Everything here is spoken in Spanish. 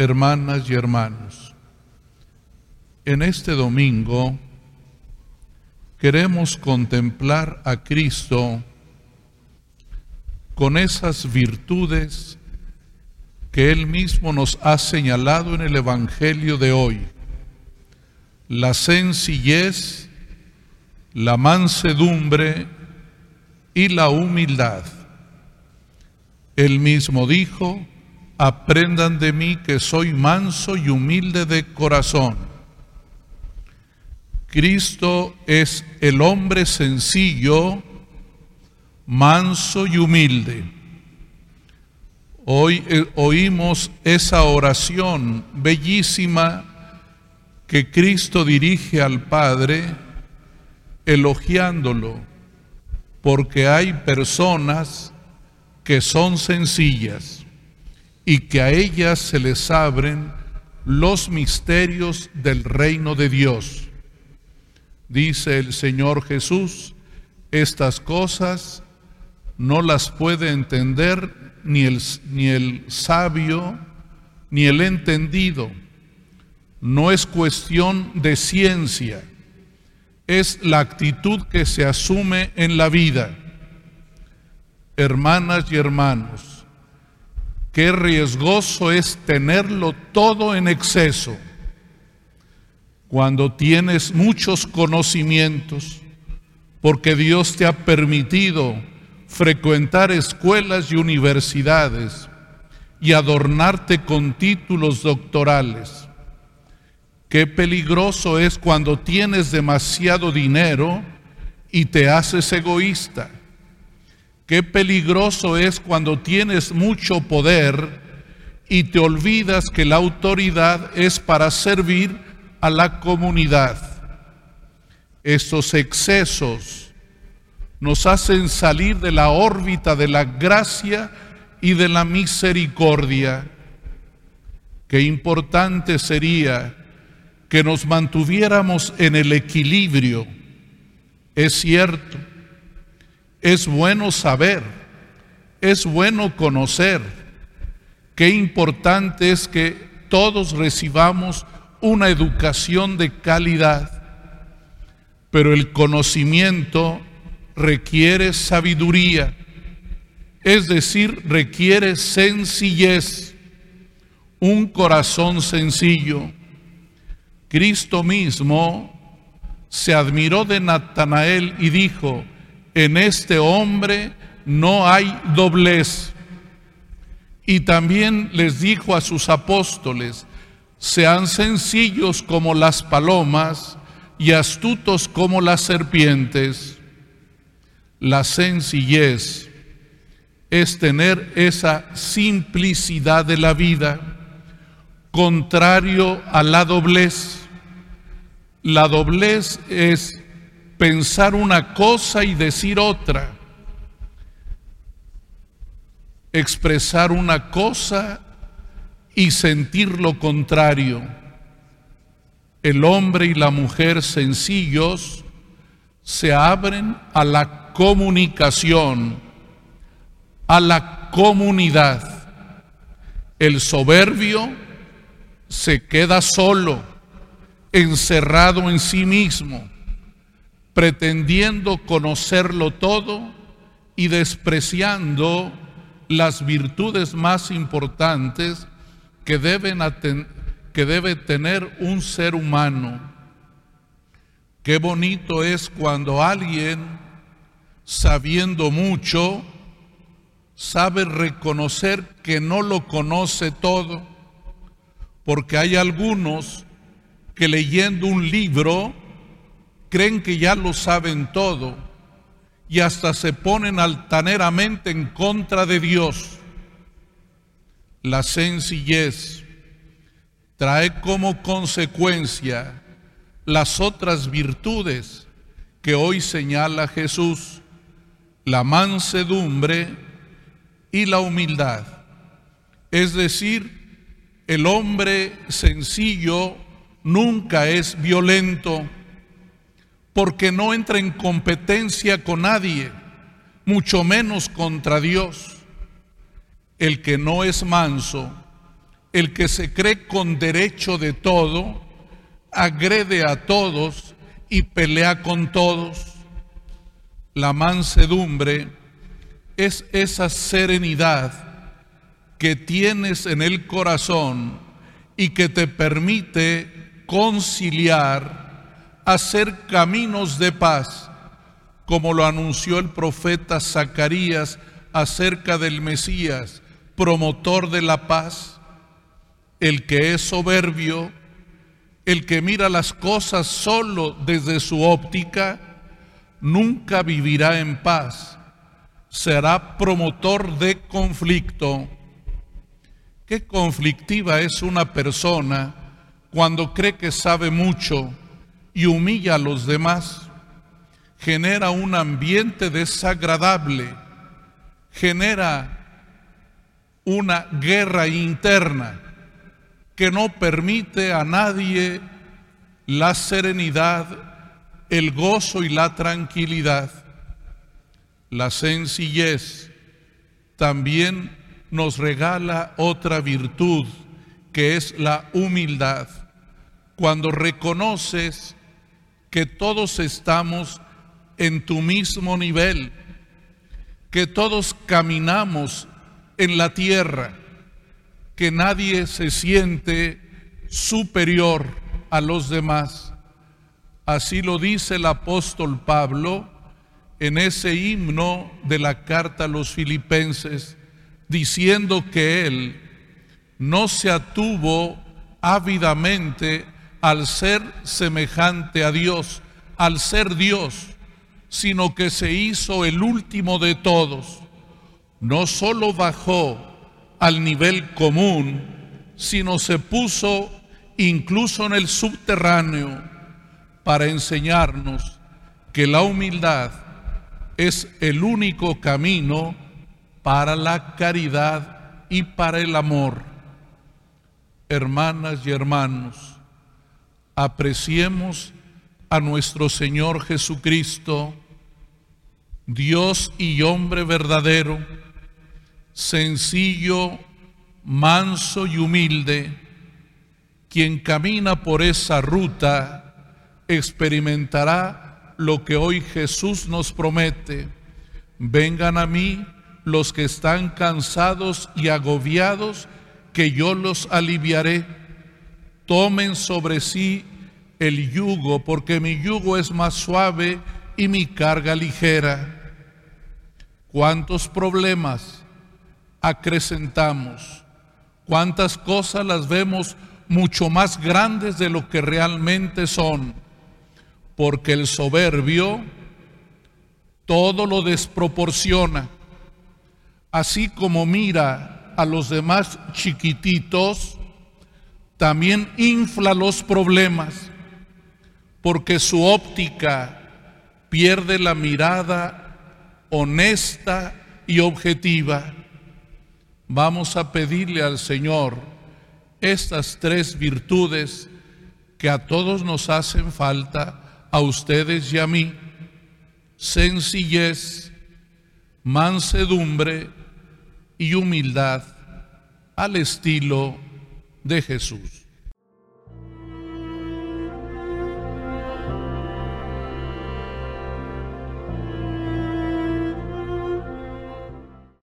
hermanas y hermanos, en este domingo queremos contemplar a Cristo con esas virtudes que Él mismo nos ha señalado en el Evangelio de hoy. La sencillez, la mansedumbre y la humildad. Él mismo dijo, aprendan de mí que soy manso y humilde de corazón. Cristo es el hombre sencillo, manso y humilde. Hoy eh, oímos esa oración bellísima que Cristo dirige al Padre elogiándolo, porque hay personas que son sencillas y que a ellas se les abren los misterios del reino de Dios. Dice el Señor Jesús, estas cosas no las puede entender ni el, ni el sabio ni el entendido. No es cuestión de ciencia, es la actitud que se asume en la vida. Hermanas y hermanos, qué riesgoso es tenerlo todo en exceso. Cuando tienes muchos conocimientos, porque Dios te ha permitido frecuentar escuelas y universidades y adornarte con títulos doctorales. Qué peligroso es cuando tienes demasiado dinero y te haces egoísta. Qué peligroso es cuando tienes mucho poder y te olvidas que la autoridad es para servir a la comunidad. Estos excesos nos hacen salir de la órbita de la gracia y de la misericordia. Qué importante sería que nos mantuviéramos en el equilibrio. Es cierto, es bueno saber, es bueno conocer. Qué importante es que todos recibamos una educación de calidad, pero el conocimiento requiere sabiduría, es decir, requiere sencillez, un corazón sencillo. Cristo mismo se admiró de Natanael y dijo, en este hombre no hay doblez. Y también les dijo a sus apóstoles, sean sencillos como las palomas y astutos como las serpientes. La sencillez es tener esa simplicidad de la vida, contrario a la doblez. La doblez es pensar una cosa y decir otra, expresar una cosa y sentir lo contrario. El hombre y la mujer sencillos se abren a la comunicación a la comunidad. El soberbio se queda solo, encerrado en sí mismo, pretendiendo conocerlo todo y despreciando las virtudes más importantes que, deben que debe tener un ser humano. Qué bonito es cuando alguien sabiendo mucho, sabe reconocer que no lo conoce todo, porque hay algunos que leyendo un libro creen que ya lo saben todo y hasta se ponen altaneramente en contra de Dios. La sencillez trae como consecuencia las otras virtudes que hoy señala Jesús la mansedumbre y la humildad. Es decir, el hombre sencillo nunca es violento porque no entra en competencia con nadie, mucho menos contra Dios. El que no es manso el que se cree con derecho de todo, agrede a todos y pelea con todos. La mansedumbre es esa serenidad que tienes en el corazón y que te permite conciliar, hacer caminos de paz, como lo anunció el profeta Zacarías acerca del Mesías, promotor de la paz, el que es soberbio, el que mira las cosas solo desde su óptica, nunca vivirá en paz, será promotor de conflicto. Qué conflictiva es una persona cuando cree que sabe mucho y humilla a los demás. Genera un ambiente desagradable, genera una guerra interna que no permite a nadie la serenidad, el gozo y la tranquilidad. La sencillez también nos regala otra virtud que es la humildad. Cuando reconoces que todos estamos en tu mismo nivel, que todos caminamos en la tierra, que nadie se siente superior a los demás. Así lo dice el apóstol Pablo en ese himno de la carta a los filipenses, diciendo que él no se atuvo ávidamente al ser semejante a Dios, al ser Dios, sino que se hizo el último de todos. No solo bajó al nivel común, sino se puso incluso en el subterráneo para enseñarnos que la humildad es el único camino para la caridad y para el amor. Hermanas y hermanos, apreciemos a nuestro Señor Jesucristo, Dios y hombre verdadero, sencillo, manso y humilde, quien camina por esa ruta experimentará lo que hoy Jesús nos promete. Vengan a mí los que están cansados y agobiados, que yo los aliviaré. Tomen sobre sí el yugo, porque mi yugo es más suave y mi carga ligera. ¿Cuántos problemas? acrecentamos, cuántas cosas las vemos mucho más grandes de lo que realmente son, porque el soberbio todo lo desproporciona, así como mira a los demás chiquititos, también infla los problemas, porque su óptica pierde la mirada honesta y objetiva. Vamos a pedirle al Señor estas tres virtudes que a todos nos hacen falta, a ustedes y a mí, sencillez, mansedumbre y humildad al estilo de Jesús.